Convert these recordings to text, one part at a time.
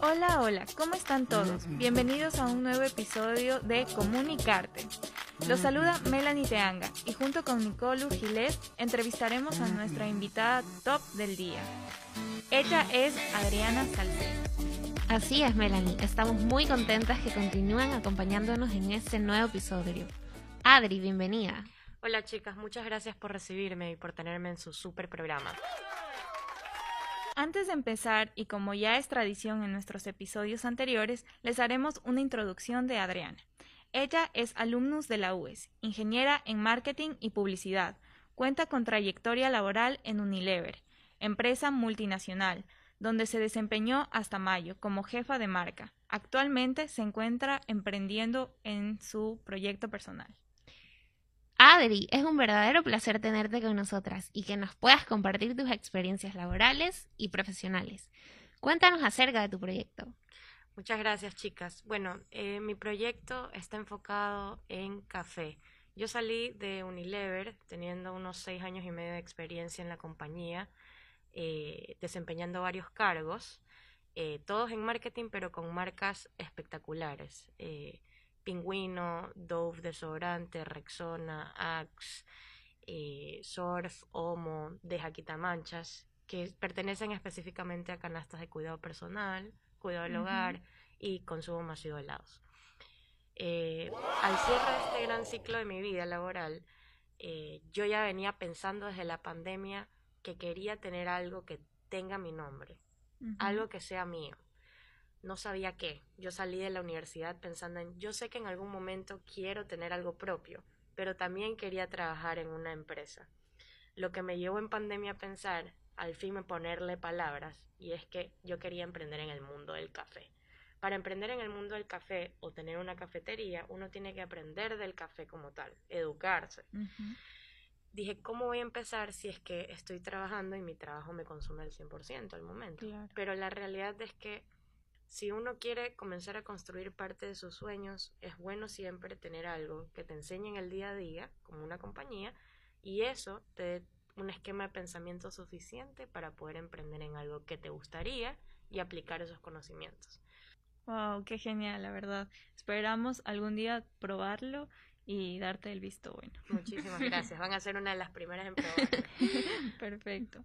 Hola, hola, ¿cómo están todos? Bienvenidos a un nuevo episodio de Comunicarte. Los saluda Melanie Teanga y junto con Nicole Urgilés entrevistaremos a nuestra invitada top del día. Ella es Adriana Salcedo. Así es, Melanie. Estamos muy contentas que continúen acompañándonos en este nuevo episodio. Adri, bienvenida. Hola chicas, muchas gracias por recibirme y por tenerme en su super programa. Antes de empezar, y como ya es tradición en nuestros episodios anteriores, les haremos una introducción de Adriana. Ella es alumnus de la UES, ingeniera en marketing y publicidad. Cuenta con trayectoria laboral en Unilever, empresa multinacional, donde se desempeñó hasta mayo como jefa de marca. Actualmente se encuentra emprendiendo en su proyecto personal. Adri, es un verdadero placer tenerte con nosotras y que nos puedas compartir tus experiencias laborales y profesionales. Cuéntanos acerca de tu proyecto. Muchas gracias, chicas. Bueno, eh, mi proyecto está enfocado en café. Yo salí de Unilever teniendo unos seis años y medio de experiencia en la compañía, eh, desempeñando varios cargos, eh, todos en marketing, pero con marcas espectaculares. Pingüino, Dove desodorante, Rexona, Axe, eh, Surf, Omo, Deja Manchas, que pertenecen específicamente a canastas de cuidado personal, cuidado del hogar y consumo masivo de helados. Eh, al cierre de este gran ciclo de mi vida laboral, eh, yo ya venía pensando desde la pandemia que quería tener algo que tenga mi nombre, algo que sea mío no sabía qué. Yo salí de la universidad pensando en, yo sé que en algún momento quiero tener algo propio, pero también quería trabajar en una empresa. Lo que me llevó en pandemia a pensar, al fin me ponerle palabras, y es que yo quería emprender en el mundo del café. Para emprender en el mundo del café o tener una cafetería, uno tiene que aprender del café como tal, educarse. Dije, ¿cómo voy a empezar si es que estoy trabajando y mi trabajo me consume el 100% al momento? Pero la realidad es que si uno quiere comenzar a construir parte de sus sueños, es bueno siempre tener algo que te enseñe en el día a día, como una compañía, y eso te dé un esquema de pensamiento suficiente para poder emprender en algo que te gustaría y aplicar esos conocimientos. Wow, qué genial, la verdad. Esperamos algún día probarlo y darte el visto bueno. Muchísimas gracias. Van a ser una de las primeras en probarlo. Perfecto.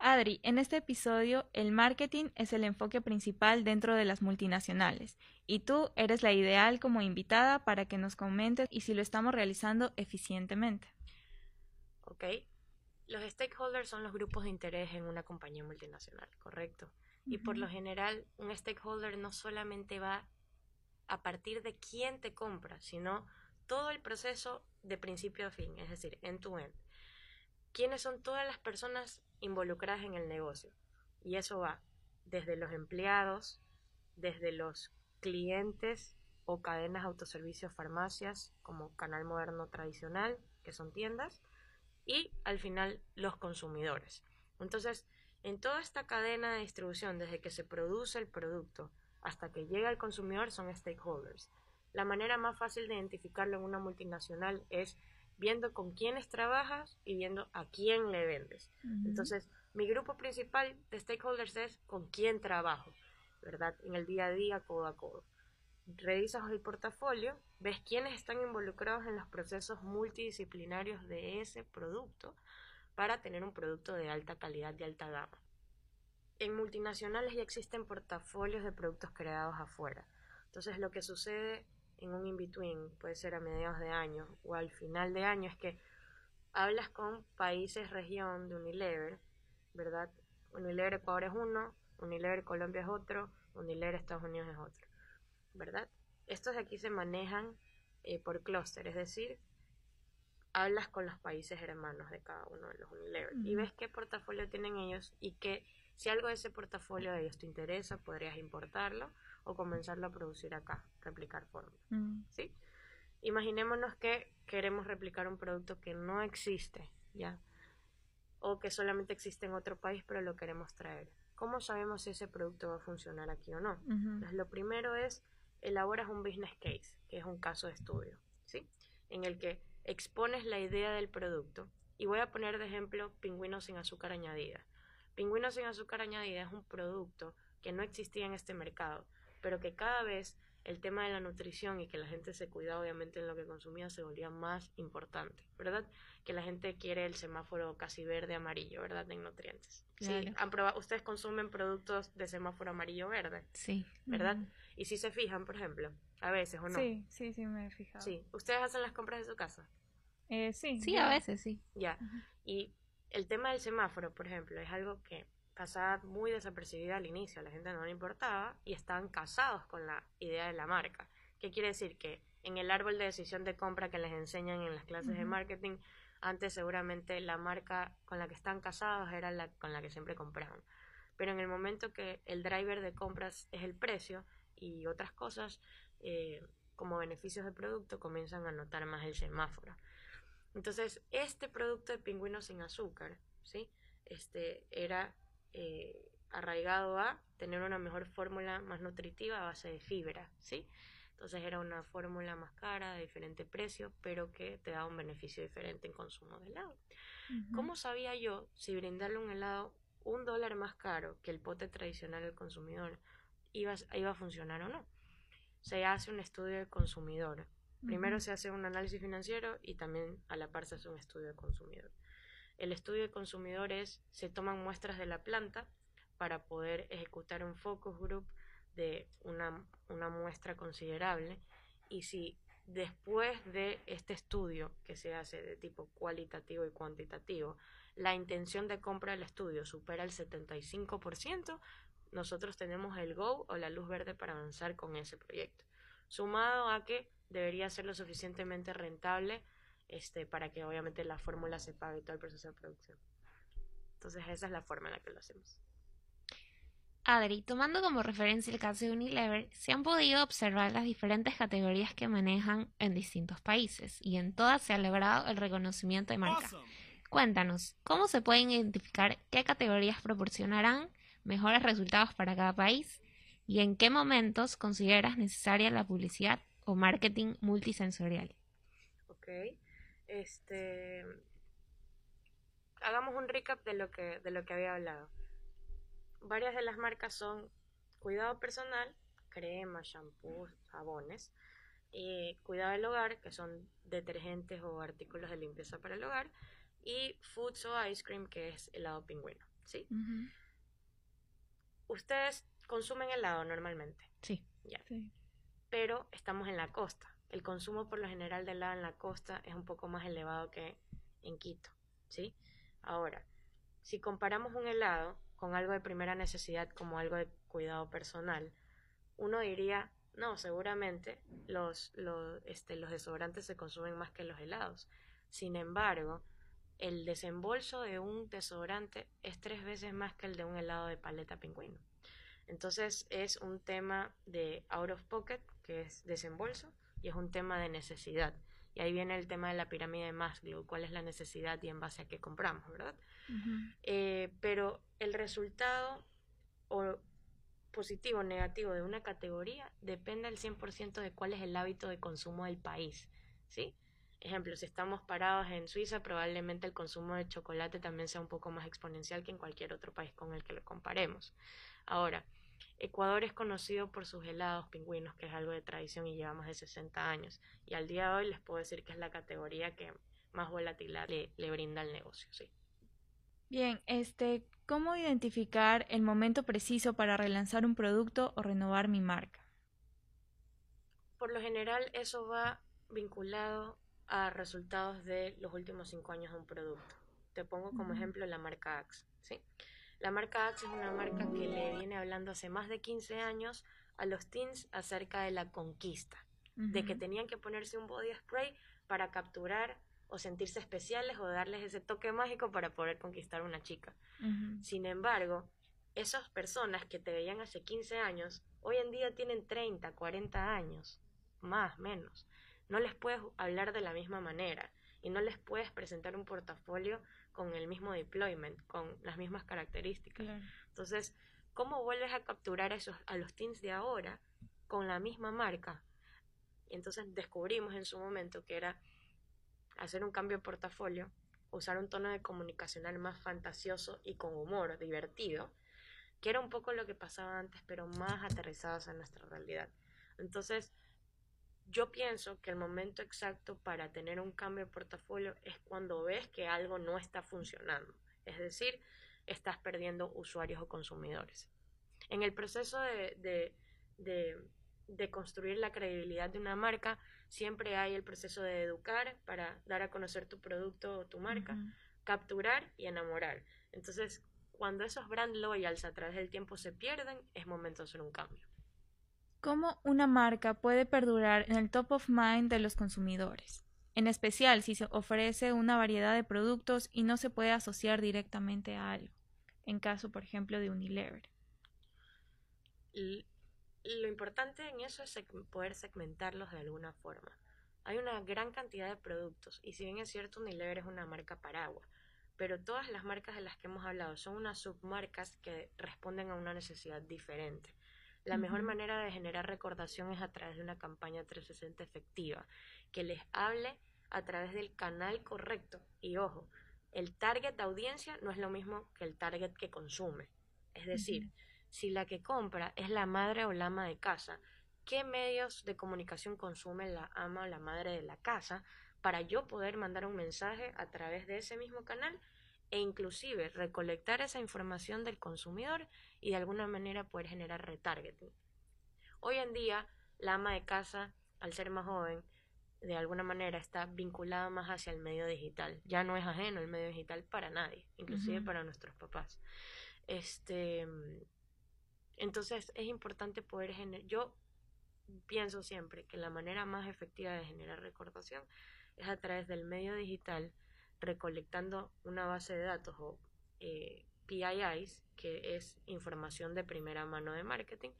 Adri, en este episodio el marketing es el enfoque principal dentro de las multinacionales y tú eres la ideal como invitada para que nos comentes y si lo estamos realizando eficientemente. Ok. Los stakeholders son los grupos de interés en una compañía multinacional, ¿correcto? Y por lo general un stakeholder no solamente va a partir de quién te compra, sino todo el proceso de principio a fin, es decir, end to end. ¿Quiénes son todas las personas involucradas en el negocio. Y eso va desde los empleados, desde los clientes o cadenas autoservicios farmacias como canal moderno tradicional, que son tiendas, y al final los consumidores. Entonces, en toda esta cadena de distribución, desde que se produce el producto hasta que llega al consumidor, son stakeholders. La manera más fácil de identificarlo en una multinacional es viendo con quiénes trabajas y viendo a quién le vendes. Entonces, mi grupo principal de stakeholders es con quién trabajo, ¿verdad? En el día a día, codo a codo. Revisas el portafolio, ves quiénes están involucrados en los procesos multidisciplinarios de ese producto para tener un producto de alta calidad, de alta gama. En multinacionales ya existen portafolios de productos creados afuera. Entonces lo que sucede en un in-between, puede ser a mediados de año o al final de año, es que hablas con países región de Unilever, ¿verdad? Unilever Ecuador es uno, Unilever Colombia es otro, Unilever Estados Unidos es otro, ¿verdad? Estos de aquí se manejan eh, por clúster, es decir, hablas con los países hermanos de cada uno de los Unilever y ves qué portafolio tienen ellos y que si algo de ese portafolio de ellos te interesa, podrías importarlo o comenzarlo a producir acá, replicar fórmula. Mm. ¿Sí? Imaginémonos que queremos replicar un producto que no existe, ¿ya? O que solamente existe en otro país, pero lo queremos traer. ¿Cómo sabemos si ese producto va a funcionar aquí o no? lo primero es, elaboras un business case, que es un caso de estudio, ¿sí? En el que expones la idea del producto. Y voy a poner de ejemplo pingüinos sin azúcar añadida Pingüino sin azúcar añadida es un producto que no existía en este mercado, pero que cada vez el tema de la nutrición y que la gente se cuida obviamente en lo que consumía se volvía más importante, ¿verdad? Que la gente quiere el semáforo casi verde amarillo, ¿verdad? En nutrientes. Sí, han probado, ustedes consumen productos de semáforo amarillo verde. Sí. ¿Verdad? Y si se fijan, por ejemplo, a veces o no. Sí, sí, sí me he fijado. Sí, ¿ustedes hacen las compras de su casa? Eh, sí. Sí, a veces sí. Ya. Y el tema del semáforo, por ejemplo, es algo que pasaba muy desapercibida al inicio, a la gente no le importaba y estaban casados con la idea de la marca. ¿Qué quiere decir? Que en el árbol de decisión de compra que les enseñan en las clases de marketing, antes seguramente la marca con la que están casados era la con la que siempre compraban. Pero en el momento que el driver de compras es el precio y otras cosas, eh, como beneficios de producto, comienzan a notar más el semáforo. Entonces, este producto de pingüino sin azúcar, ¿sí? Este era eh, arraigado a tener una mejor fórmula más nutritiva a base de fibra, ¿sí? Entonces era una fórmula más cara, de diferente precio, pero que te da un beneficio diferente en consumo de helado. ¿Cómo sabía yo si brindarle un helado un dólar más caro que el pote tradicional del consumidor iba, iba a funcionar o no? Se hace un estudio de consumidor. Primero se hace un análisis financiero y también a la par se hace un estudio de consumidor. El estudio de consumidores se toman muestras de la planta para poder ejecutar un focus group de una, muestra considerable y si después de este estudio que se hace de tipo cualitativo y cuantitativo, la intención de compra del estudio supera el 75%, nosotros tenemos el go o la luz verde para avanzar con ese proyecto. Sumado a que debería ser lo suficientemente rentable este, para que obviamente la fórmula se pague todo el proceso de producción. Entonces esa es la forma en la que lo hacemos. Adri, tomando como referencia el caso de Unilever, se han podido observar las diferentes categorías que manejan en distintos países y en todas se ha logrado el reconocimiento de marca. Cuéntanos, ¿cómo se pueden identificar qué categorías proporcionarán mejores resultados para cada país y en qué momentos consideras necesaria la publicidad o marketing multisensorial? Ok. Este, hagamos un recap de lo que, de lo que había hablado. Varias de las marcas son cuidado personal, crema, shampoo, jabones, y cuidado del hogar, que son detergentes o artículos de limpieza para el hogar, y foods o ice cream, que es helado pingüino. ¿sí? Ustedes consumen helado normalmente. Sí. Ya. Pero estamos en la costa el consumo por lo general de helado en la costa es un poco más elevado que en Quito, ¿sí? Ahora, si comparamos un helado con algo de primera necesidad como algo de cuidado personal, uno diría, no, seguramente los, los, este, los desodorantes se consumen más que los helados. Sin embargo, el desembolso de un desodorante es tres veces más que el de un helado de paleta pingüino. Entonces es un tema de out of pocket, que es desembolso, y es un tema de necesidad. Y ahí viene el tema de la pirámide de Maslow, cuál es la necesidad y en base a qué compramos, ¿verdad? Eh, pero el resultado o positivo o negativo de una categoría depende al 100% de cuál es el hábito de consumo del país, ¿sí? Ejemplo, si estamos parados en Suiza, probablemente el consumo de chocolate también sea un poco más exponencial que en cualquier otro país con el que lo comparemos. Ahora, Ecuador es conocido por sus helados pingüinos, que es algo de tradición y lleva más de 60 años. Y al día de hoy les puedo decir que es la categoría que más volatilidad le, brinda al negocio, sí. Bien, este, ¿cómo identificar el momento preciso para relanzar un producto o renovar mi marca? Por lo general, eso va vinculado a resultados de los últimos cinco años de un producto. Te pongo como ejemplo la marca Axe, ¿sí? La marca Axe es una marca que le viene hablando hace más de 15 años a los teens acerca de la conquista, de que tenían que ponerse un body spray para capturar o sentirse especiales o darles ese toque mágico para poder conquistar a una chica. Sin embargo, esas personas que te veían hace 15 años, hoy en día tienen 30, 40 años, más, menos. No les puedes hablar de la misma manera y no les puedes presentar un portafolio con el mismo deployment, con las mismas características. Entonces, ¿cómo vuelves a capturar a, esos, a los teams de ahora con la misma marca? Y entonces descubrimos en su momento que era hacer un cambio de portafolio usar un tono de comunicacional más fantasioso y con humor, divertido, que era un poco lo que pasaba antes, pero más aterrizados en nuestra realidad. Entonces, yo pienso que el momento exacto para tener un cambio de portafolio es cuando ves que algo no está funcionando, es decir, estás perdiendo usuarios o consumidores. En el proceso de, de, construir la credibilidad de una marca, siempre hay el proceso de educar para dar a conocer tu producto o tu marca, capturar y enamorar. Entonces, cuando esos brand loyals a través del tiempo se pierden, es momento de hacer un cambio. ¿Cómo una marca puede perdurar en el top of mind de los consumidores? En especial si se ofrece una variedad de productos y no se puede asociar directamente a algo, en caso, por ejemplo, de Unilever. lo importante en eso es poder segmentarlos de alguna forma. Hay una gran cantidad de productos y si bien es cierto Unilever es una marca paraguas, pero todas las marcas de las que hemos hablado son unas submarcas que responden a una necesidad diferente. La mejor manera de generar recordación es a través de una campaña 360 efectiva, que les hable a través del canal correcto. Y ojo, el target de audiencia no es lo mismo que el target que consume. Es decir, si la que compra es la madre o la ama de casa, ¿qué medios de comunicación consume la ama o la madre de la casa para yo poder mandar un mensaje a través de ese mismo canal e inclusive recolectar esa información del consumidor y de alguna manera poder generar retargeting. Hoy en día, la ama de casa, al ser más joven, de alguna manera está vinculada más hacia el medio digital. Ya no es ajeno el medio digital para nadie, inclusive para nuestros papás. Este, entonces es importante poder generar. Yo pienso siempre que la manera más efectiva de generar recordación es a través del medio digital recolectando una base de datos o eh, PIIs, que es información de primera mano de marketing,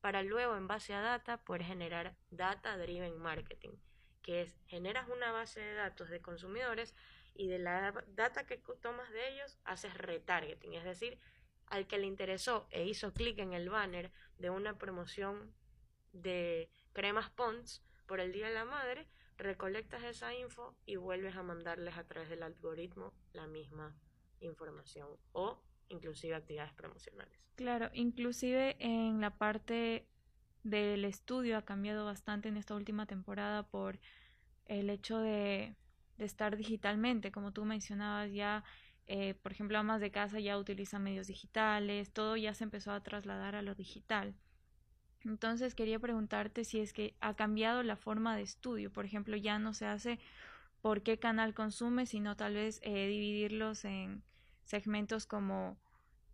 para luego en base a data poder generar data driven marketing, que es generas una base de datos de consumidores y de la data que tomas de ellos haces retargeting, es decir, al que le interesó e hizo clic en el banner de una promoción de cremas Pons por el Día de la Madre, recolectas esa info y vuelves a mandarles a través del algoritmo la misma información o inclusive actividades promocionales. Claro, inclusive en la parte del estudio ha cambiado bastante en esta última temporada por el hecho de, estar digitalmente, como tú mencionabas ya, eh, por ejemplo, amas de casa ya utilizan medios digitales, todo ya se empezó a trasladar a lo digital. Entonces quería preguntarte si es que ha cambiado la forma de estudio. Por ejemplo, ya no se hace por qué canal consume, sino tal vez eh, dividirlos en segmentos como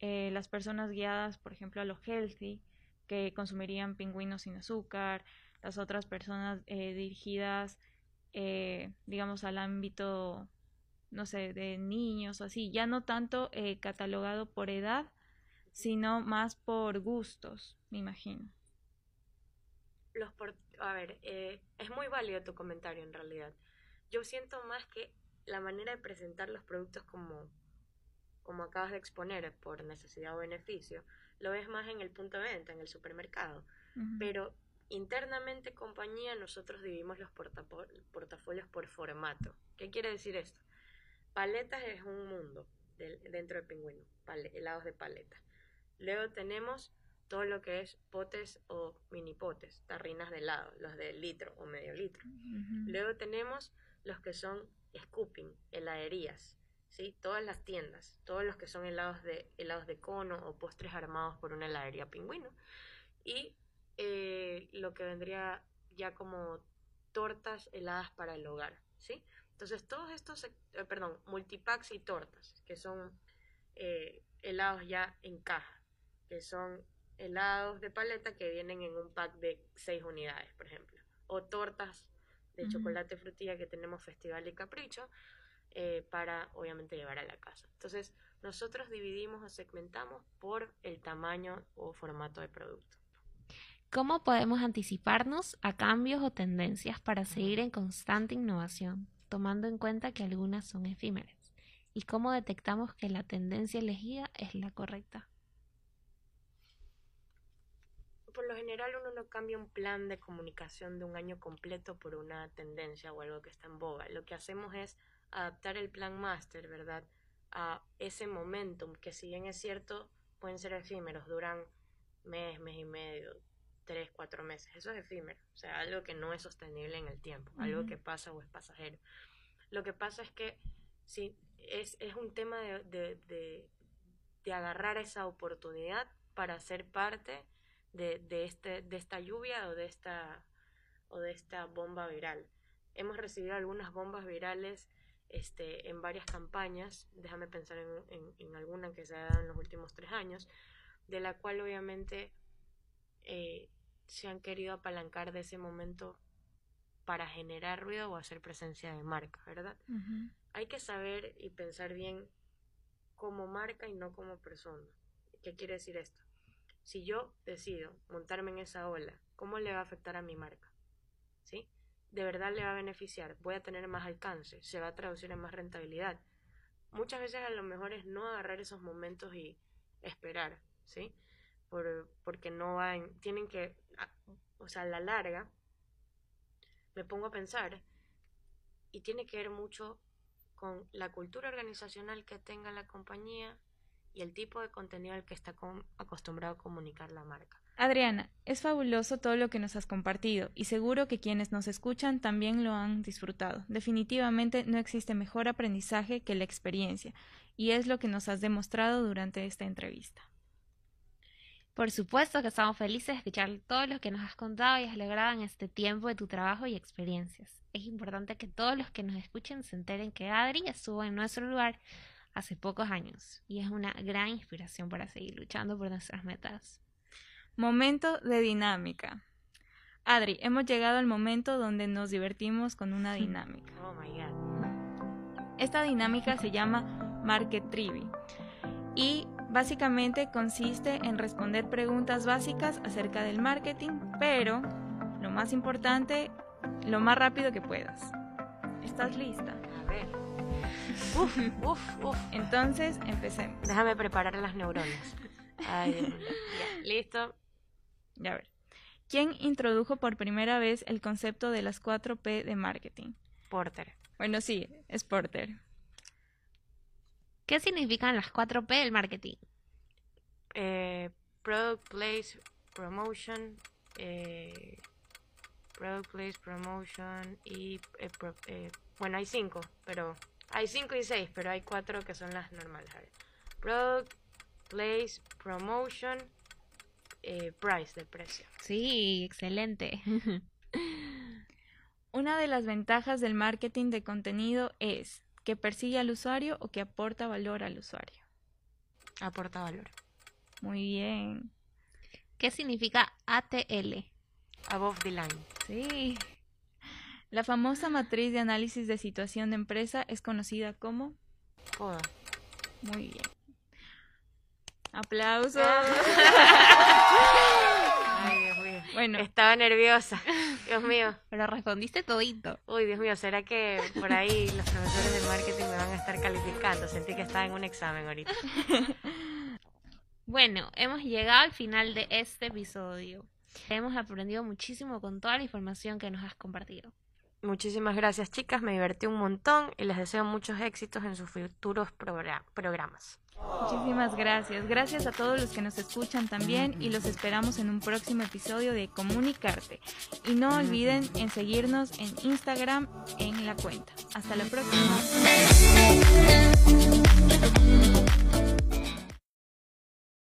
eh, las personas guiadas, por ejemplo, a lo healthy, que consumirían pingüinos sin azúcar, las otras personas eh, dirigidas, digamos, al ámbito, no sé, de niños o así, ya no tanto catalogado por edad, sino más por gustos, me imagino los a ver, eh, es muy válido tu comentario en realidad. Yo siento más que la manera de presentar los productos como, como acabas de exponer por necesidad o beneficio, lo ves más en el punto de venta, en el supermercado. Pero internamente compañía nosotros dividimos los portafolios por formato. ¿Qué quiere decir esto? Paletas es un mundo dentro de Pingüino, helados de paleta. Luego tenemos todo lo que es potes o mini potes, tarrinas de helado, los de litro o medio litro. Luego tenemos los que son scooping, heladerías, ¿sí? Todas las tiendas, todos los que son helados de, helados de cono o postres armados por una heladería pingüino. Y eh, lo que vendría ya como tortas heladas para el hogar, ¿sí? Entonces todos estos, eh, perdón, multipacks y tortas, que son eh, helados ya en caja, que son helados de paleta que vienen en un pack de seis unidades, por ejemplo, o tortas de chocolate frutilla que tenemos Festival y Capricho eh, para obviamente llevar a la casa. Entonces, nosotros dividimos o segmentamos por el tamaño o formato de producto. ¿Cómo podemos anticiparnos a cambios o tendencias para seguir en constante innovación, tomando en cuenta que algunas son efímeras? ¿Y cómo detectamos que la tendencia elegida es la correcta? Por lo general uno no cambia un plan de comunicación de un año completo por una tendencia o algo que está en boga. Lo que hacemos es adaptar el plan master, ¿verdad? A ese momentum, que si bien es cierto, pueden ser efímeros, duran mes, mes y medio, tres, cuatro meses. Eso es efímero, o sea, algo que no es sostenible en el tiempo, algo que pasa o es pasajero. Lo que pasa es que si es, es un tema de, de, de, de agarrar esa oportunidad para ser parte de, de, este, de esta lluvia o de esta, o de esta bomba viral. Hemos recibido algunas bombas virales este, en varias campañas, déjame pensar en, en, en, alguna que se ha dado en los últimos tres años, de la cual obviamente eh, se han querido apalancar de ese momento para generar ruido o hacer presencia de marca, ¿verdad? Uh -huh. Hay que saber y pensar bien como marca y no como persona. ¿Qué quiere decir esto? Si yo decido montarme en esa ola, ¿cómo le va a afectar a mi marca? ¿Sí? ¿De verdad le va a beneficiar? ¿Voy a tener más alcance? ¿Se va a traducir en más rentabilidad? Muchas veces a lo mejor es no agarrar esos momentos y esperar, ¿sí? Por, porque no van, tienen que, o sea, a la larga, me pongo a pensar, y tiene que ver mucho con la cultura organizacional que tenga la compañía y el tipo de contenido al que está acostumbrado a comunicar la marca. Adriana, es fabuloso todo lo que nos has compartido y seguro que quienes nos escuchan también lo han disfrutado. Definitivamente no existe mejor aprendizaje que la experiencia y es lo que nos has demostrado durante esta entrevista. Por supuesto que estamos felices de escuchar todo lo que nos has contado y has logrado en este tiempo de tu trabajo y experiencias. Es importante que todos los que nos escuchen se enteren que Adri estuvo en nuestro lugar hace pocos años y es una gran inspiración para seguir luchando por nuestras metas. Momento de dinámica. Adri, hemos llegado al momento donde nos divertimos con una dinámica. Oh my god. Esta dinámica se llama Market Trivi y básicamente consiste en responder preguntas básicas acerca del marketing, pero lo más importante, lo más rápido que puedas. ¿Estás lista? A ver. Uf, uf, uf. Entonces, empecemos. Déjame preparar las neuronas. Ay. Ya, listo. Ya a ver. ¿Quién introdujo por primera vez el concepto de las 4P de marketing? Porter. Bueno, sí, es Porter. ¿Qué significan las 4P del marketing? Eh, product, place, promotion, eh, product, place, promotion y... Eh, pro, bueno, hay cinco, pero... Hay cinco y seis, pero hay cuatro que son las normales. A ver. Product, place, promotion, price del precio. Sí, excelente. Una de las ventajas del marketing de contenido es que persigue al usuario o que aporta valor al usuario. Aporta valor. Muy bien. ¿Qué significa ATL? Above the line. Sí. La famosa matriz de análisis de situación de empresa es conocida como PODA. Muy bien. Aplausos. Ay, Dios mío. Bueno, Estaba nerviosa. Dios mío. Pero respondiste todito. Uy, Dios mío, ¿será que por ahí los profesores de marketing me van a estar calificando? Sentí que estaba en un examen ahorita. Bueno, hemos llegado al final de este episodio. Hemos aprendido muchísimo con toda la información que nos has compartido. Muchísimas gracias, chicas. Me divertí un montón y les deseo muchos éxitos en sus futuros progra programas. Muchísimas gracias. Gracias a todos los que nos escuchan también y los esperamos en un próximo episodio de Comunicarte. Y no olviden en seguirnos en Instagram en la cuenta. Hasta la próxima.